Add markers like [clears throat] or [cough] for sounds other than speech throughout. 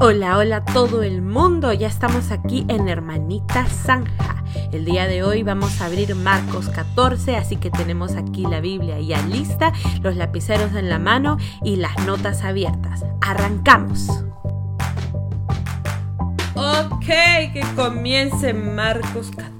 Hola, hola todo el mundo, ya estamos aquí en Hermanita Zanja. El día de hoy vamos a abrir Marcos 14, así que tenemos aquí la Biblia ya lista, los lapiceros en la mano y las notas abiertas. ¡Arrancamos! Ok, que comience Marcos 14.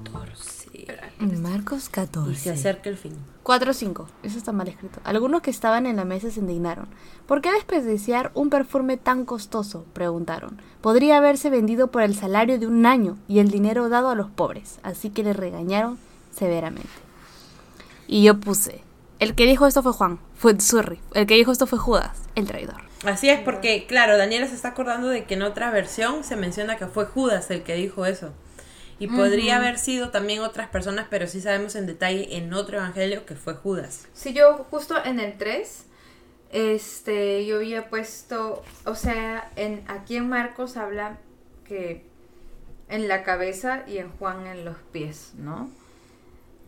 Marcos 14. Y se acerca el fin. 4 5. Eso está mal escrito. Algunos que estaban en la mesa se indignaron. ¿Por qué desperdiciar un perfume tan costoso? preguntaron. Podría haberse vendido por el salario de un año y el dinero dado a los pobres. Así que le regañaron severamente. Y yo puse. El que dijo esto fue Juan, fue Surri. El que dijo esto fue Judas, el traidor. Así es, porque, claro, Daniela se está acordando de que en otra versión se menciona que fue Judas el que dijo eso. Y podría haber sido también otras personas, pero sí sabemos en detalle en otro evangelio que fue Judas. Sí, yo justo en el 3, este, yo había puesto, o sea, en, aquí en Marcos habla que en la cabeza y en Juan en los pies, ¿no?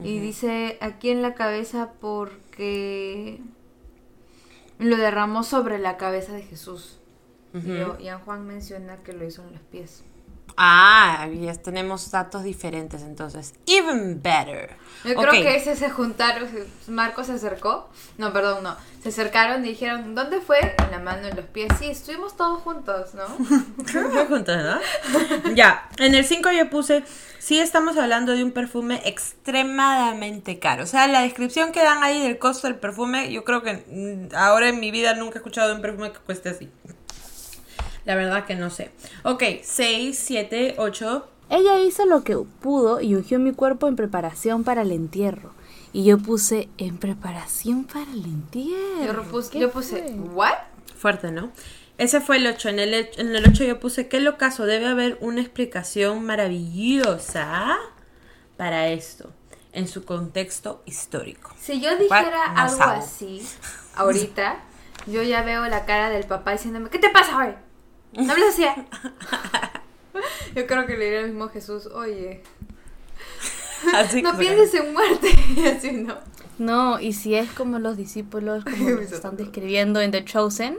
Y dice aquí en la cabeza porque lo derramó sobre la cabeza de Jesús. y, yo- y en Juan menciona que lo hizo en los pies. Ah, ya tenemos datos diferentes entonces. Even better. Yo creo que ese se juntaron, Marcos se acercó, no, perdón, no, se acercaron y dijeron, ¿dónde fue? En la mano, en los pies, sí, estuvimos todos juntos, ¿no? [laughs] Fue juntos, ¿no? ya, en el 5 yo puse, sí estamos hablando de un perfume extremadamente caro. O sea, la descripción que dan ahí del costo del perfume, yo creo que mm, ahora en mi vida nunca he escuchado de un perfume que cueste así. La verdad que no sé. Ok, 6, 7, 8. Ella hizo lo que pudo y ungió mi cuerpo en preparación para el entierro. Y yo puse en preparación para el entierro. Yo, puse. ¿what? Fuerte, ¿no? Ese fue el 8. En el, en el 8 yo puse, ¿qué locazo? Debe haber una explicación maravillosa para esto, en su contexto histórico. Si yo dijera No algo así, ahorita, yo ya veo la cara del papá diciéndome, ¿qué te pasa hoy? ¿No hables así? [laughs] yo creo que le diría al mismo Jesús, oye, [laughs] Así no pienses en muerte, [laughs] y así no. No, y si es como los discípulos, como están describiendo en The Chosen,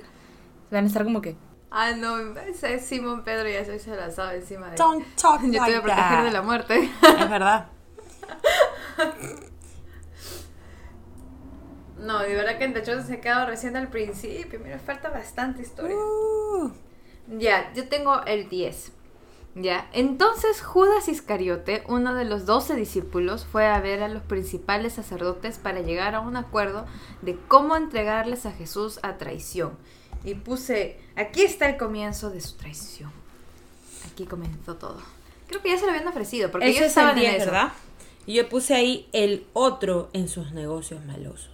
van a estar como que... Ah, no, ese es Simón Pedro ya se hizo lanzado encima de Don't talk Yo te voy a proteger that. de la muerte. Es verdad. No, de verdad que en The Chosen se ha quedado recién al principio. Mira, falta bastante historia. Uh, Ya, yo tengo el 10. Ya, entonces Judas Iscariote, uno de los doce discípulos, fue a ver a los principales sacerdotes para llegar a un acuerdo de cómo entregarles a Jesús a traición. Y puse, aquí está el comienzo de su traición. Aquí comenzó todo. Creo que ya se lo habían ofrecido, porque ellos es el estaban 10, en eso. ¿verdad? Y yo puse ahí el otro en sus negocios malosos.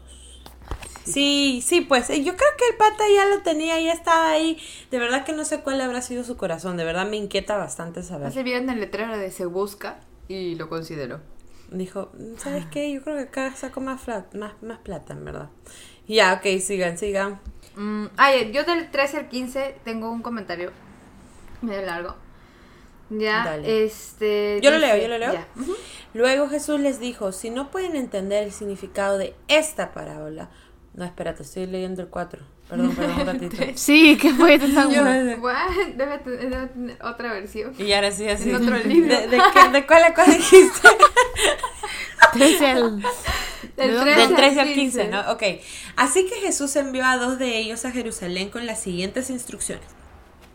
Sí, sí, pues eh, yo creo que el pata ya lo tenía, ya estaba ahí. De verdad que no sé cuál habrá sido su corazón, de verdad me inquieta bastante saber. Hace bien el letrero de se busca y lo considero. Dijo, ¿sabes qué? Yo creo que acá saco más, más, más plata, en verdad. Ya, ok, sigan, sigan. Mm, ah, ya, yo del 13 al 15 tengo un comentario medio largo. Ya, Dale. este. Yo lo dice- leo, yo lo leo. ya. Luego Jesús les dijo, si no pueden entender el significado de esta parábola... No, espérate, estoy leyendo el 4. Perdón, perdón, un [laughs] ratito. Sí, ¿qué fue? Tan? [laughs] Debe, debe tener otra versión. Y ahora sí, así. En otro [laughs] libro. ¿De, de, qué- de cuál a cuál dijiste? Trece al- Del ¿De dónde? 13 Del 13 al al 15, 15, ¿no? Ok. Así que Jesús envió a dos de ellos a Jerusalén con las siguientes instrucciones.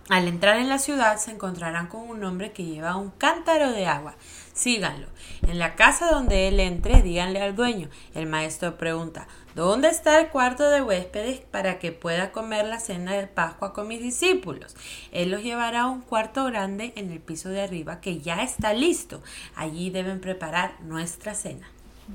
Al entrar en la ciudad se encontrarán con un hombre que lleva un cántaro de agua. Síganlo. En la casa donde él entre, díganle al dueño. El maestro pregunta, ¿dónde está el cuarto de huéspedes para que pueda comer la cena de Pascua con mis discípulos? Él los llevará a un cuarto grande en el piso de arriba que ya está listo. Allí deben preparar nuestra cena.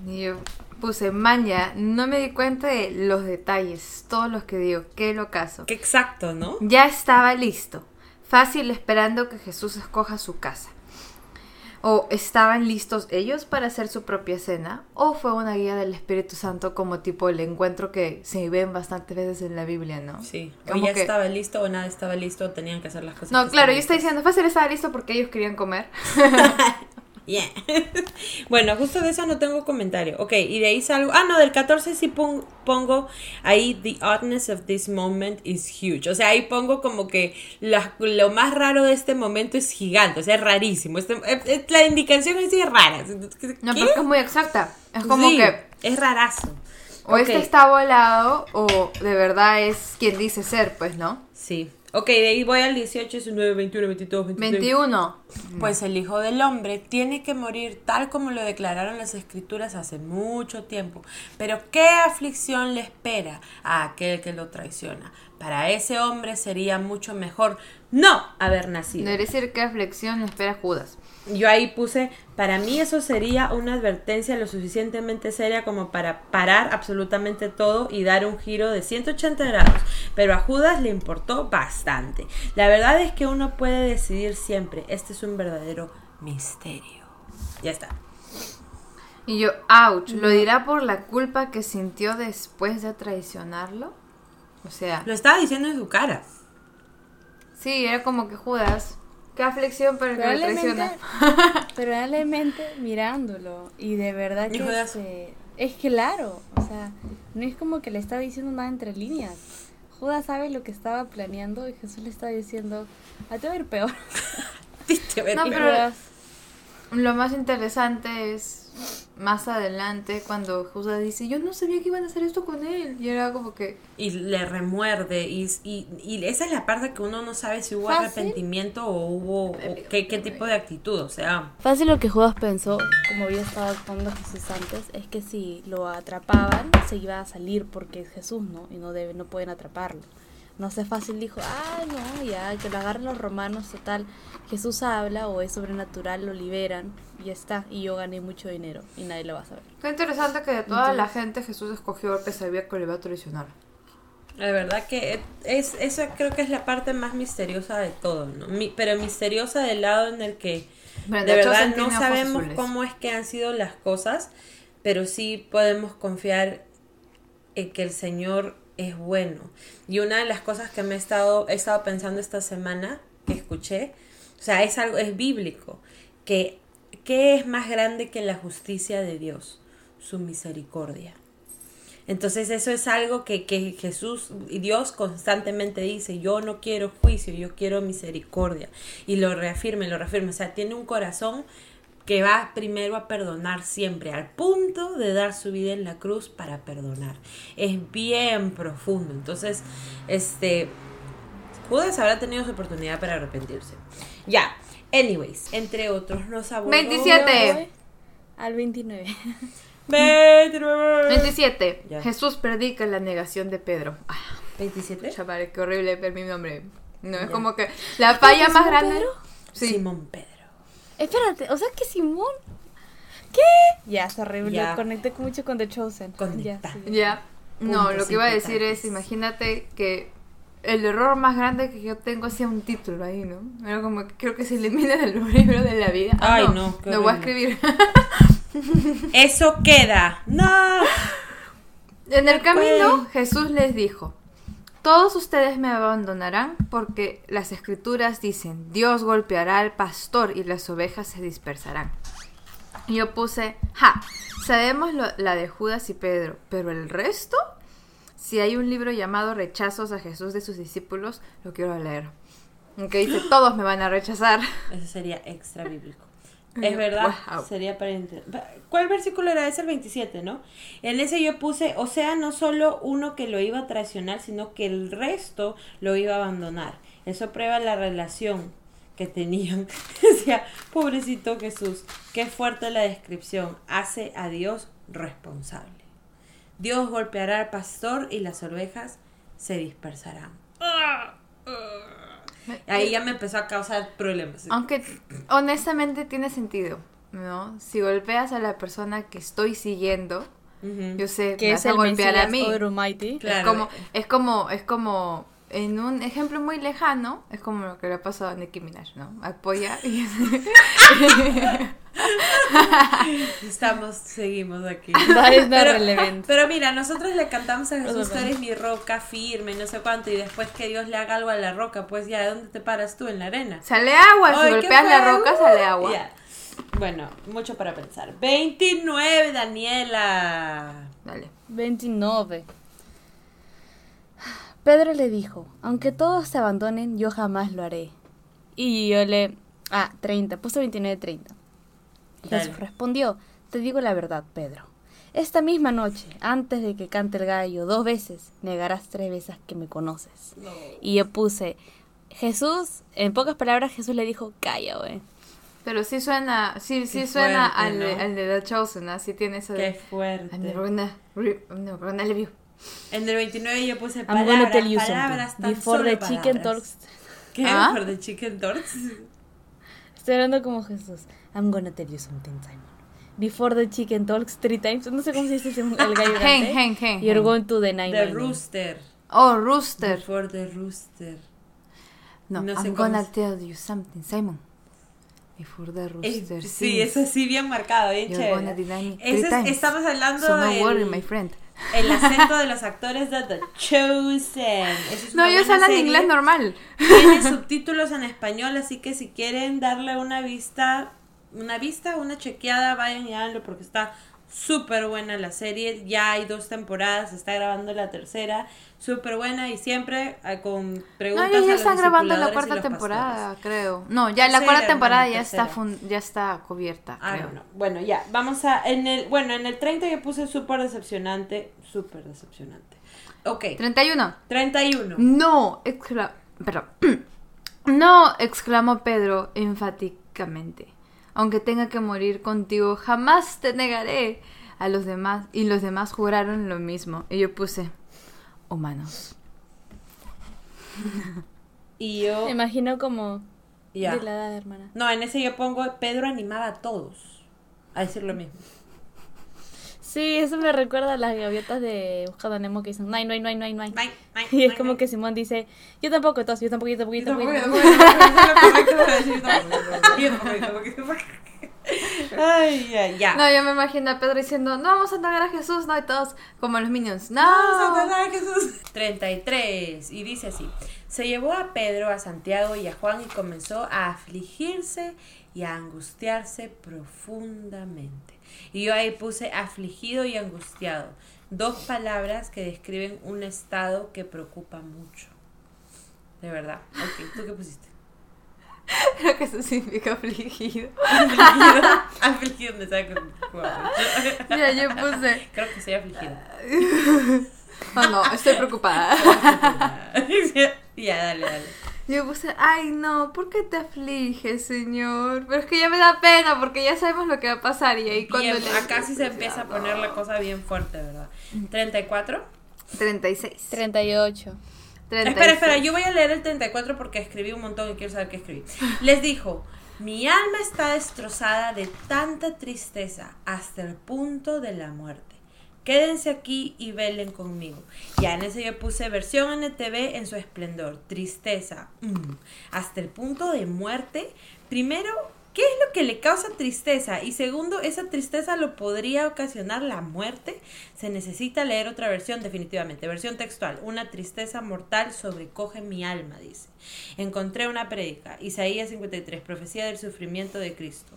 Yo puse, maña, no me di cuenta de los detalles, todos los que digo, qué locazo. Qué exacto, ¿no? Ya estaba listo, fácil esperando que Jesús escoja su casa. O estaban listos ellos para hacer su propia cena, o fue una guía del Espíritu Santo como tipo el encuentro que se ven bastantes veces en la Biblia, ¿no? Sí, o ya que- estaba listo o nada estaba listo, o tenían que hacer las cosas. No, claro, yo estoy diciendo, fácil estaba listo porque ellos querían comer. [laughs] Yeah. [laughs] bueno, justo de eso no tengo comentario. Ok, y de ahí salgo. Ah, no, del 14 sí pon- pongo ahí The oddness of this moment is huge. O sea, ahí pongo como que la- lo más raro de este momento es gigante. O sea, es rarísimo. Este- eh, eh, la indicación es es rara. ¿Qué? No, porque es muy exacta. Es como Sí, que Es rarazo. o este está volado o de verdad es quien dice ser, pues, ¿no? Sí. Ok, de ahí voy al 18, 19, 21, 22, 23. 21. Pues el Hijo del Hombre tiene que morir tal como lo declararon las Escrituras hace mucho tiempo. Pero ¿qué aflicción le espera a aquel que lo traiciona? Para ese hombre sería mucho mejor no haber nacido. Debería decir qué aflicción espera a Judas. Yo ahí puse, para mí eso sería una advertencia lo suficientemente seria como para parar absolutamente todo y dar un giro de 180 grados. Pero a Judas le importó bastante. La verdad es que uno puede decidir siempre. Este es un verdadero misterio. Ya está. Y yo, ouch, ¿lo dirá por la culpa que sintió después de traicionarlo? O sea, Lo estaba diciendo en su cara. sí, era como que Judas, qué aflicción para el que lo traiciona. [laughs] probablemente mirándolo. Y de verdad Y que Judas- se- es claro. O sea, no es como que le está diciendo nada entre líneas. Judas sabe lo que estaba planeando y Jesús le está diciendo, a te va a ir peor. [laughs] No, pero- Lo más interesante es más adelante cuando Judas dice, yo no sabía que iban a hacer esto con él. Y era como que, y le remuerde y, y, y esa es la parte que uno no sabe si hubo Fácil. arrepentimiento o hubo o qué, qué tipo de actitud, o sea, Fácil lo que Judas pensó, como había estado actuando Jesús antes, es que si lo atrapaban, se iba a salir porque es Jesús, ¿no? Y no debe, no pueden atraparlo. No sé, fácil dijo, ah, no, ya, que lo agarren los romanos, total. Jesús habla o es sobrenatural, lo liberan y está. Y yo gané mucho dinero y nadie lo va a saber. qué interesante que de toda la gente Jesús escogió al que sabía que le iba a traicionar. La verdad que es esa creo que es la parte más misteriosa de todo, ¿no? Mi- pero misteriosa del lado en el que Brenda de verdad no sabemos azules. cómo es que han sido las cosas, pero sí podemos confiar en que el Señor es bueno. Y una de las cosas que me he estado, he estado pensando esta semana, que escuché, o sea, es algo, es bíblico, que ¿qué es más grande que la justicia de Dios? Su misericordia. Entonces eso es algo que, que Jesús y Dios constantemente dice, yo no quiero juicio, yo quiero misericordia. Y lo reafirma, lo reafirma. O sea, tiene un corazón que va primero a perdonar siempre, al punto de dar su vida en la cruz para perdonar. Es bien profundo. Entonces, este, Judas habrá tenido su oportunidad para arrepentirse. Ya, anyways, entre otros, nos abordó... 27. Yo voy Al 29. 29. 27. Ya. Jesús predica la negación de Pedro. Ah, 27. chaval, qué horrible ver mi nombre. No, es Ya. como que la falla ¿Simón más grande. Pedro? Sí. Simón Pedro. Espérate, o sea que Simón. ¿Qué? Ya, es horrible. Ya. Conecté con- mucho con The Chosen. Conecta. Ya, sí. Ya. No, lo que iba a decir es, imagínate que el error más grande que yo tengo hacía un título ahí, ¿no? Era como que creo que se elimina del libro de la vida. Ah, Ay, no, no, Lo voy a escribir. [laughs] Eso queda. No. [laughs] En el camino, Güey. Jesús les dijo, todos ustedes me abandonarán porque las escrituras dicen, Dios golpeará al pastor y las ovejas se dispersarán. Y yo puse, ja, sabemos lo- la de Judas y Pedro, pero el resto, si hay un libro llamado Rechazos a Jesús de sus discípulos, lo quiero leer. Aunque dice, [gasps] todos me van a rechazar. Eso sería extra bíblico. Es verdad, wow. sería para ¿Cuál versículo era? Es el 27, ¿no? En ese yo puse, o sea, no solo uno que lo iba a traicionar, sino que el resto lo iba a abandonar. Eso prueba la relación que tenían. [laughs] Decía, pobrecito Jesús, qué fuerte la descripción. Hace a Dios responsable. Dios golpeará al pastor y las ovejas se dispersarán. Ahí ya me empezó a causar problemas. Aunque honestamente tiene sentido, ¿no? Si golpeas a la persona que estoy siguiendo, Ujú. yo sé Que me es vas a el golpear a Mesías mí. Over Almighty. Claro. Es como, es como, es como, en un ejemplo muy lejano, es como lo que le ha pasado a Nicki Minaj, ¿no? Apoya y [laughs] Estamos, seguimos aquí. That is not Pero, relevant. pero mira, nosotros le cantamos a Jesús, tú eres mi roca firme, no sé cuánto, y después que Dios le haga algo a la roca, pues ya, ¿de dónde te paras tú? En la arena. sale agua, si golpeas la roca sale agua. Ya. Bueno, mucho para pensar. 29, Daniela. Dale. 29. Pedro le dijo, aunque todos te abandonen, yo jamás lo haré. Y yo le... Ah, 30, puse 29, 30. Y Dale. Jesús respondió, te digo la verdad, Pedro. Esta misma noche, antes de que cante el gallo dos veces, negarás tres veces que me conoces. Y yo puse, Jesús, en pocas palabras, Jesús le dijo, calla, güey. Pero sí suena, sí, sí Qué suena fuerte, al, de- ¿no? al de The Chosen, así tiene eso Qué de... fuerte. Gonna, re- I'm never gonna leave you. En el 29 yo puse I'm palabras, gonna tell you palabras, tan Before solo the chicken talks... ¿Qué? ¿Ah? ¿Por the chicken talks? Estoy hablando como Jesús. I'm gonna tell you something, Simon. Before the chicken talks three times. No sé cómo se dice el gallo Hen, hen, hen, You're going to The my name. rooster. Oh, Rooster. Before the rooster. No, No sé I'm gonna es. tell you something, Simon. Before the Eh, Rooster sí, sings, eso sí bien marcado, bien You're chévere. gonna three times. estamos hablando So no del worry, my friend. El acento de los actores de The Chosen. Es No, ellos hablan inglés normal. Tiene subtítulos en español, así que si quieren darle una vista, una vista, una chequeada, vayan y háganlo porque está súper buena la serie. Ya hay dos temporadas, se está grabando la tercera, súper buena y siempre eh, con No, preguntas. a ya los están grabando la cuarta temporada, pastores. creo. No, ya la cuarta temporada ya está fun- ya está cubierta, Ah, creo. no, no. Bueno, ya, vamos a. En el, bueno, en el 30 yo puse súper decepcionante. Súper decepcionante. Ok, 31. 31. No, excla perdón. [clears throat] No, exclamó Pedro enfáticamente. Aunque tenga que morir contigo, jamás te negaré. A los demás y los demás juraron lo mismo. Y yo puse humanos. [laughs] Y yo. Me imagino como... Ya. De la edad, hermana. No, en ese yo pongo Pedro animaba a todos a decir lo mismo. Sí, eso me recuerda a las gaviotas de Buscando a Nemo que dicen, no hay, no hay, no hay, no hay, no hay. Ay, ay, Y es como que Simón dice, yo tampoco, todos, yo tampoco, yo tampoco, yo tampoco. yo tampoco". yo tampoco, yo tampoco, yo tampoco, yo tampoco. Ay, ay, ya. No, yo me imagino a Pedro diciendo, no vamos a negar a Jesús, no, y todos como los minions. No, Vamos a adorar a Jesús. 33. Y dice así: Se llevó a Pedro, a Santiago y a Juan y comenzó a afligirse y a angustiarse profundamente. Y yo ahí puse afligido y angustiado. Dos palabras que describen un estado que preocupa mucho. De verdad. Ok, ¿tú qué pusiste? [laughs] Creo que eso significa afligido. Afligido. [laughs] Afligido, me Mira, yo puse, Creo que soy afligida. [laughs] oh no, estoy preocupada. ya, dale, dale. Yo puse, ay no, ¿por qué te afliges, señor? Pero es que ya me da pena porque ya sabemos lo que va a pasar y ahí cuando le- acá sí se empieza a poner la cosa bien fuerte, ¿verdad? 34. 36. 38. 36. Espera, espera, yo voy a leer el 34 porque escribí un montón y quiero saber qué escribí. Les dijo, mi alma está destrozada de tanta tristeza hasta el punto de la muerte. Quédense aquí y velen conmigo. Ya en ese yo puse versión NTV en su esplendor. Tristeza. mm, hasta el punto de muerte. Primero, ¿qué es lo que le causa tristeza? Y segundo, ¿esa tristeza lo podría ocasionar la muerte? Se necesita leer otra versión definitivamente. Versión textual. Una tristeza mortal sobrecoge mi alma, dice. Encontré una prédica. Isaías 53. Profecía del sufrimiento de Cristo.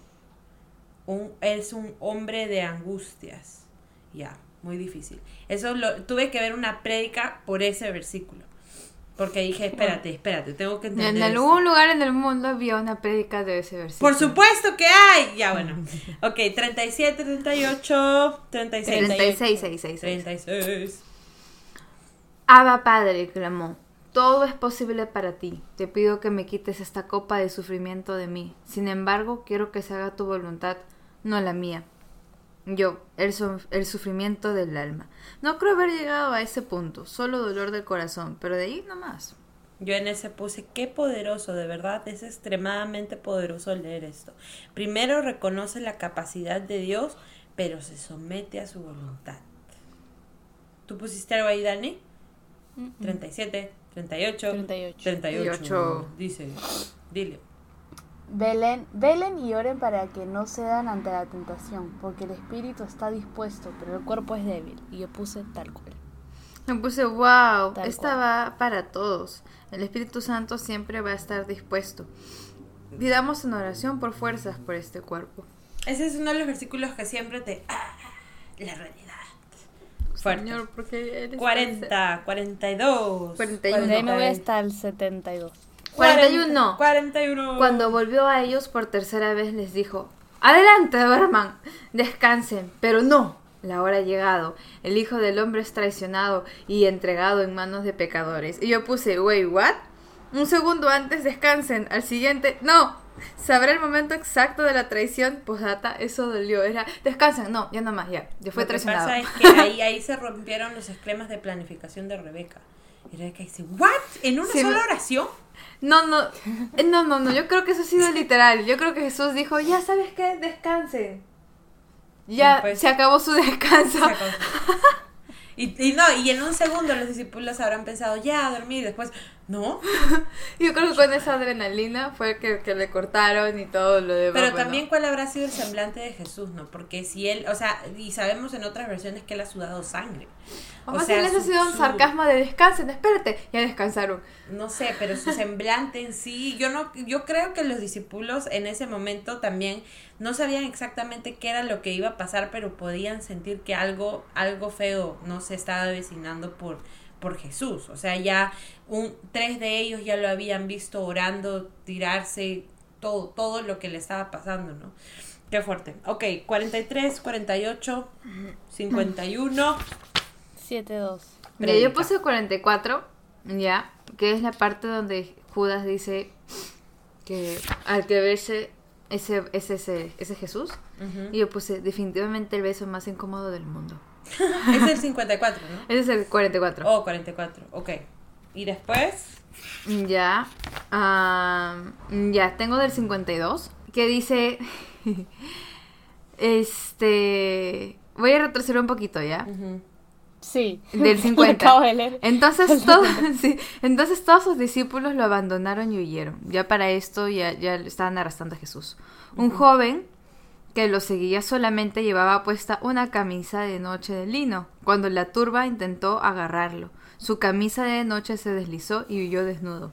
Un, es un hombre de angustias. Ya, muy difícil. Eso lo tuve que ver una prédica por ese versículo. Porque dije, espérate, espérate, tengo que entender. En algún lugar en el mundo había una prédica de ese versículo. Por supuesto que hay. Ya, [laughs] bueno. Ok, 37, 38, 36. 36, 66. 36. Abba Padre, clamó, todo es posible para ti. Te pido que me quites esta copa de sufrimiento de mí. Sin embargo, quiero que se haga tu voluntad, no la mía. Yo, el, su- el sufrimiento del alma. No creo haber llegado a ese punto, solo dolor del corazón, pero de ahí no más. Yo en ese puse, qué poderoso, de verdad, es extremadamente poderoso leer esto. Primero reconoce la capacidad de Dios, pero se somete a su voluntad. ¿Tú pusiste algo ahí, Dani? 37, 38, 38. 38. 38. Dice, dile. Velen, velen y oren para que no cedan ante la tentación, porque el espíritu está dispuesto, pero el cuerpo es débil. Y yo puse tal cual. Me puse, wow, Tal esta cual. va para todos. El Espíritu Santo siempre va a estar dispuesto. pidamos una oración por fuerzas por este cuerpo. Ese es uno de los versículos que siempre te... Ah, la realidad. Fuerte. Señor, porque eres 40, 42. 41. De ahí me voy hasta el 72. 41. 41. Cuando volvió a ellos por tercera vez les dijo, Adelante, Berman, descansen, pero no, la hora ha llegado, el Hijo del Hombre es traicionado y entregado en manos de pecadores. Y yo puse, wait, what? Un segundo antes descansen, al siguiente, no, sabrá el momento exacto de la traición, posdata, eso dolió, era, descansen, no, ya no más, ya, ya fue Lo que traicionado. pasa es que [laughs] ahí, ahí se rompieron los esquemas de planificación de Rebeca. Y Rebeca dice, ¿what? ¿En una Sí, sola oración? No, no, eh, no, no, no, yo creo que eso ha sido literal. Yo creo que Jesús dijo, ya sabes qué, descansen. Ya pues- se acabó su descanso. Y, y no, y en un segundo los discípulos habrán pensado, ya, a dormir. Y después, no. [laughs] Yo creo que con esa adrenalina fue que, que le cortaron y todo lo demás. Pero también cuál habrá sido el semblante de Jesús, ¿no? Porque si él, o sea, y sabemos en otras versiones que él ha sudado sangre. O más bien ha sido un sarcasmo de descansen, espérate, ya descansaron. No sé, pero su semblante en sí, yo no, yo creo que los discípulos en ese momento también no sabían exactamente qué era lo que iba a pasar, pero podían sentir que algo, algo feo no se estaba avecinando por, por Jesús. O sea, ya un, tres de ellos ya lo habían visto orando, tirarse, todo, todo lo que le estaba pasando, ¿no? Qué fuerte. Ok, 43, 48, 51. 72. Mira, yo puse 44, ya, que es la parte donde Judas dice que al que verse ese, ese, ese, ese Jesús, y yo puse definitivamente el beso más incómodo del mundo. [laughs] Es el 54, ¿no? Ese es el 44. Oh, 44, ok. Y después... Ya. ya, tengo del 52. Que dice. [laughs] este. Voy a retroceder un poquito, ¿ya? Sí. Del Lo 50. acabo de leer. Entonces, todos, [laughs] sí, entonces todos sus discípulos lo abandonaron y huyeron. Ya para esto ya, ya estaban arrastrando a Jesús. Un joven que lo seguía solamente llevaba puesta una camisa de noche de lino. Cuando la turba intentó agarrarlo, su camisa de noche se deslizó y huyó desnudo.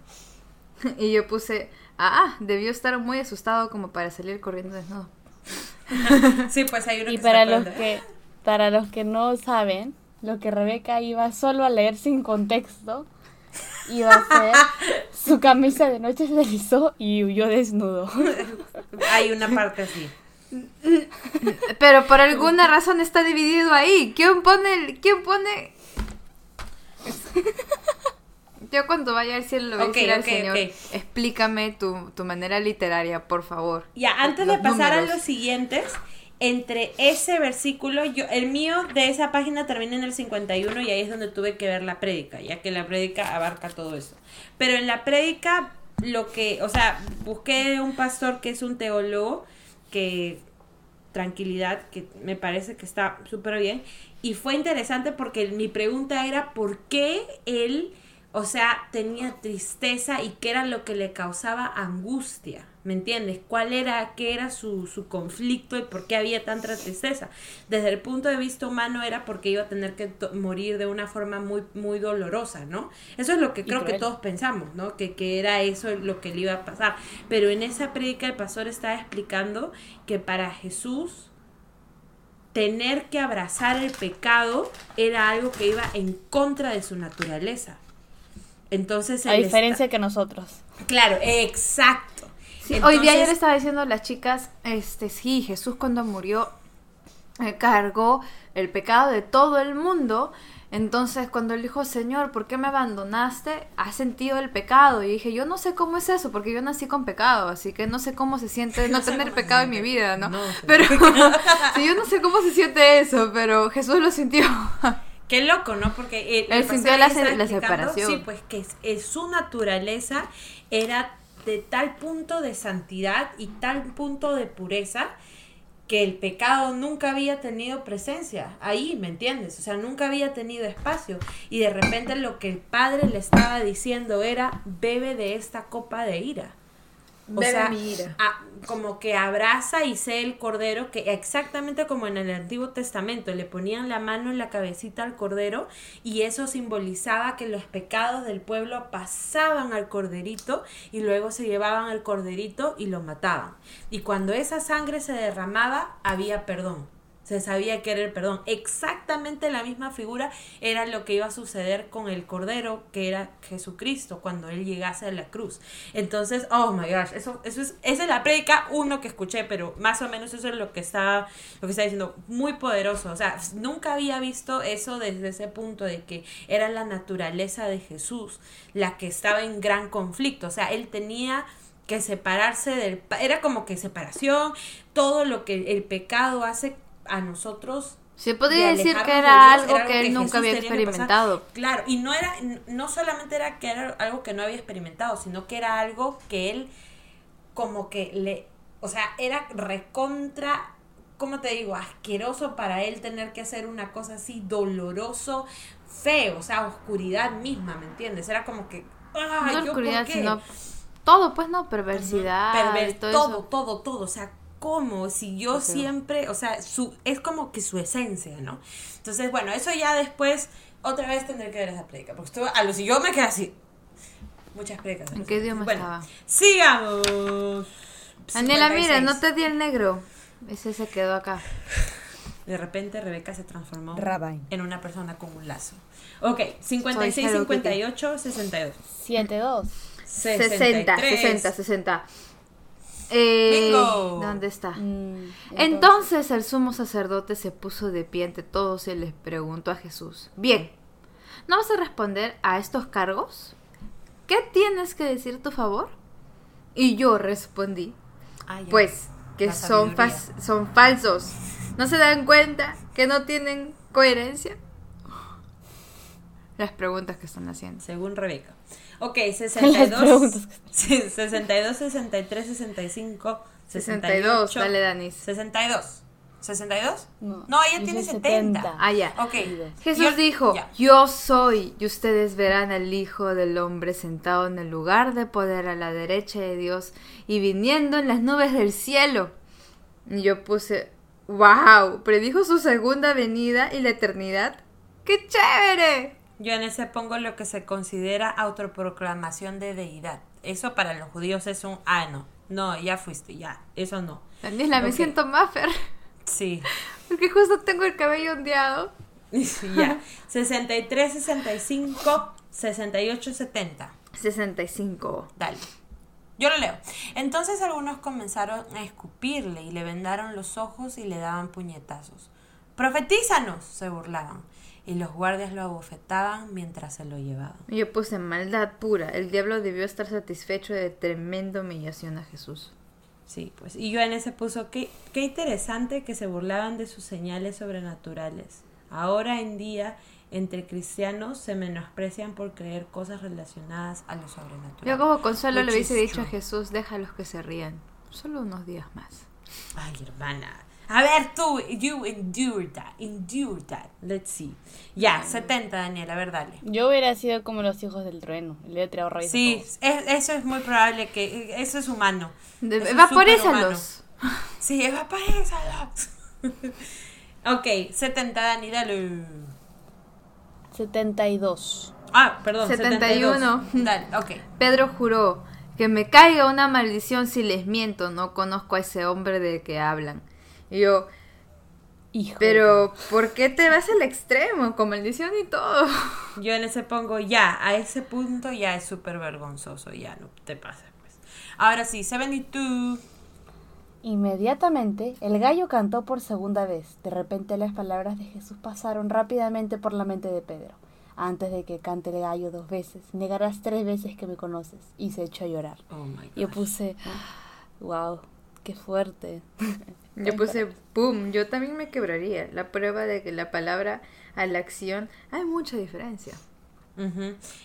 [laughs] Y yo puse, ah, debió estar muy asustado como para salir corriendo desnudo. [laughs] Sí, pues hay uno Y que para se los que para los que no saben, lo que Rebeca iba solo a leer sin contexto iba a ser [laughs] su camisa de noche se deslizó y huyó desnudo. [laughs] Hay una parte así. Pero por alguna razón está dividido ahí. ¿Quién pone el, quién pone? Yo cuando vaya al cielo le voy Ok, a decir al ok, Señor, ok. explícame tu, tu manera literaria, por favor. Ya, antes Los de pasar a los siguientes, entre ese versículo, yo, el mío de esa página termina en el 51 y ahí es donde tuve que ver la prédica, ya que la prédica abarca todo eso. Pero en la prédica, lo que, o sea, busqué un pastor que es un teólogo, que tranquilidad, que me parece que está súper bien. Y fue interesante porque mi pregunta era por qué él, o sea, tenía tristeza y qué era lo que le causaba angustia. ¿Me entiendes? ¿Cuál era, qué era su, su conflicto y por qué había tanta tristeza? Desde el punto de vista humano era porque iba a tener que morir de una forma muy, muy dolorosa, ¿no? Eso es lo que creo que todos pensamos, ¿no? Que, que era eso lo que le iba a pasar. Pero en esa prédica el pastor estaba explicando que para Jesús tener que abrazar el pecado era algo que iba en contra de su naturaleza. Entonces, A diferencia que nosotros. Claro, exacto. Hoy día yo le Entonces, estaba diciendo a las chicas, este, sí, Jesús cuando murió eh, cargó el pecado de todo el mundo. Entonces, cuando él dijo, Señor, ¿por qué me abandonaste? Ha sentido el pecado. Y dije, yo no sé cómo es eso, porque yo nací con pecado, así que no sé cómo se siente no, tener [laughs] pecado en mi vida, ¿no? No pero [laughs] sí, yo no sé cómo se siente eso, pero Jesús lo sintió. [laughs] Qué loco, ¿no? Porque eh, Él sintió la la separación. Sí, pues que es- es su naturaleza era de tal punto de santidad y tal punto de pureza que el pecado nunca había tenido presencia ahí, ¿me entiendes? O sea, nunca había tenido espacio. Y de repente lo que el padre le estaba diciendo era, bebe de esta copa de ira. O Bebe sea, mi ira. a- como que abraza y sé el cordero, que exactamente como en el Antiguo Testamento, le ponían la mano en la cabecita al cordero y eso simbolizaba que los pecados del pueblo pasaban al corderito y luego se llevaban al corderito y lo mataban. Y cuando esa sangre se derramaba, había perdón. Se sabía que era el perdón. Exactamente la misma figura era lo que iba a suceder con el Cordero, que era Jesucristo, cuando él llegase a la cruz. Entonces, oh my gosh, eso, eso es, esa es la predica uno que escuché, pero más o menos eso es lo que está, lo que está diciendo, muy poderoso. O sea, nunca había visto eso desde ese punto de que era la naturaleza de Jesús la que estaba en gran conflicto. O sea, él tenía que separarse del era como que separación todo lo que el pecado hace a nosotros Se podría de decir que era de Dios, algo era que él nunca había experimentado. Claro, y no era, no solamente era que era algo que no había experimentado, sino que era algo que él como que le, o sea, era recontra, ¿cómo te digo? Asqueroso para él tener que hacer una cosa así, doloroso, feo, o sea, oscuridad misma, ¿me entiendes? Era como que, ah, no ¿yo por oscuridad, qué? sino todo, pues no, perversidad, Perver- todo, todo, todo, todo, o sea, como si yo Ok. siempre, o sea, su, es como que su esencia, ¿no? Entonces, bueno, eso ya después, otra vez tendré que ver esa predica, porque estuvo, a los y yo me quedé así. Muchas predicas. ¿En qué idioma bueno, estaba? Sigamos. Daniela, mira, 56. no te di el negro. Ese se quedó acá. De repente Rebeca se transformó Rabine. en una persona con un lazo. Ok, 56, Soy Hello Kitty. 58, 62. 7-2. 60, 63. 60, 60. Eh, Bingo. ¿Dónde está? Mm, Entonces el sumo sacerdote se puso de pie ante todos y les preguntó a Jesús, bien, ¿no vas a responder a estos cargos? ¿Qué tienes que decir a tu favor? Y yo respondí, Ah, ya. pues que son falsos. ¿No se dan cuenta que no tienen coherencia? Las preguntas que están haciendo. Según Rebeca. Ok, [laughs] Las 62. preguntas [laughs] sí, 62, 63, 65, 62, 68. dale Danis. 62. ¿62? No, No, ella tiene soy 70. 70. Ah, ya. Ok. Jesús Yo- dijo, ya. yo soy, y ustedes verán al Hijo del Hombre sentado en el lugar de poder a la derecha de Dios y viniendo en las nubes del cielo. Y yo puse, wow, predijo su segunda venida y la eternidad. ¡Qué chévere! Yo en ese pongo lo que se considera autoproclamación de deidad. Eso para los judíos es un, ah, no, no, ya fuiste, ya, eso no. Daniela, me siento maffer, Sí, porque justo tengo el cabello ondeado. [laughs] ya. 63, 65, 68, 70. 65. Dale. Yo lo leo. Entonces algunos comenzaron a escupirle y le vendaron los ojos y le daban puñetazos. Profetízanos, se burlaban. Y los guardias lo abofetaban mientras se lo llevaban. Yo puse maldad pura. El diablo debió estar satisfecho de tremenda humillación a Jesús. Sí, pues. Y yo en ese puso, qué, qué interesante que se burlaban de sus señales sobrenaturales. Ahora en día, entre cristianos se menosprecian por creer cosas relacionadas a lo sobrenatural. Yo como consuelo le hubiese dicho a. Jesús, déjalos que se rían. Solo unos días más. Ay, hermana. A ver tú, you endure that, endure that. Let's see. Ya, 70, Daniel, a ver, dale. Yo hubiera sido como los hijos del trueno. Le hubiera tirado rayos a Sí, es- eso es muy probable que, eso es humano. Superhumano. Sí, evaporízalos. [laughs] ok, 70, Dani, dale. 72. Ah, perdón, 71. 72. Dale, ok. Pedro juró que me caiga una maldición si les miento. No conozco a ese hombre de que hablan. Y yo, Hijo. pero ¿por qué te vas al extremo? Con maldición y todo. [laughs] Yo en ese pongo ya, a ese punto ya es súper vergonzoso, ya no te pases. Pues. Ahora sí, 72. Inmediatamente el gallo cantó por segunda vez. De repente las palabras de Jesús pasaron rápidamente por la mente de Pedro. Antes de que cante el gallo dos veces, negarás tres veces que me conoces. Y se echó a llorar. Oh my Yo puse, [gasps] wow, qué fuerte. [laughs] Yo puse, boom, yo también me quebraría. La prueba de que la palabra a la acción hay mucha diferencia.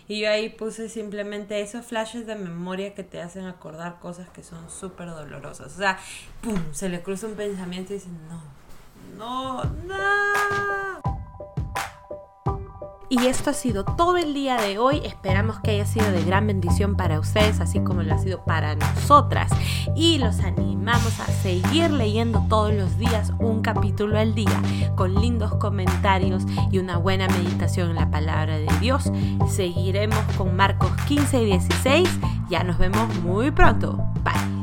Y yo ahí puse simplemente esos flashes de memoria que te hacen acordar cosas que son súper dolorosas. O sea, ¡pum! Se le cruza un pensamiento y dice, no, no, no. Y esto ha sido todo el día de hoy. Esperamos que haya sido de gran bendición para ustedes, así como lo ha sido para nosotras. Y los animamos a seguir leyendo todos los días un capítulo al día, con lindos comentarios y una buena meditación en la palabra de Dios. Seguiremos con Marcos 15 y 16. Ya nos vemos muy pronto. Bye.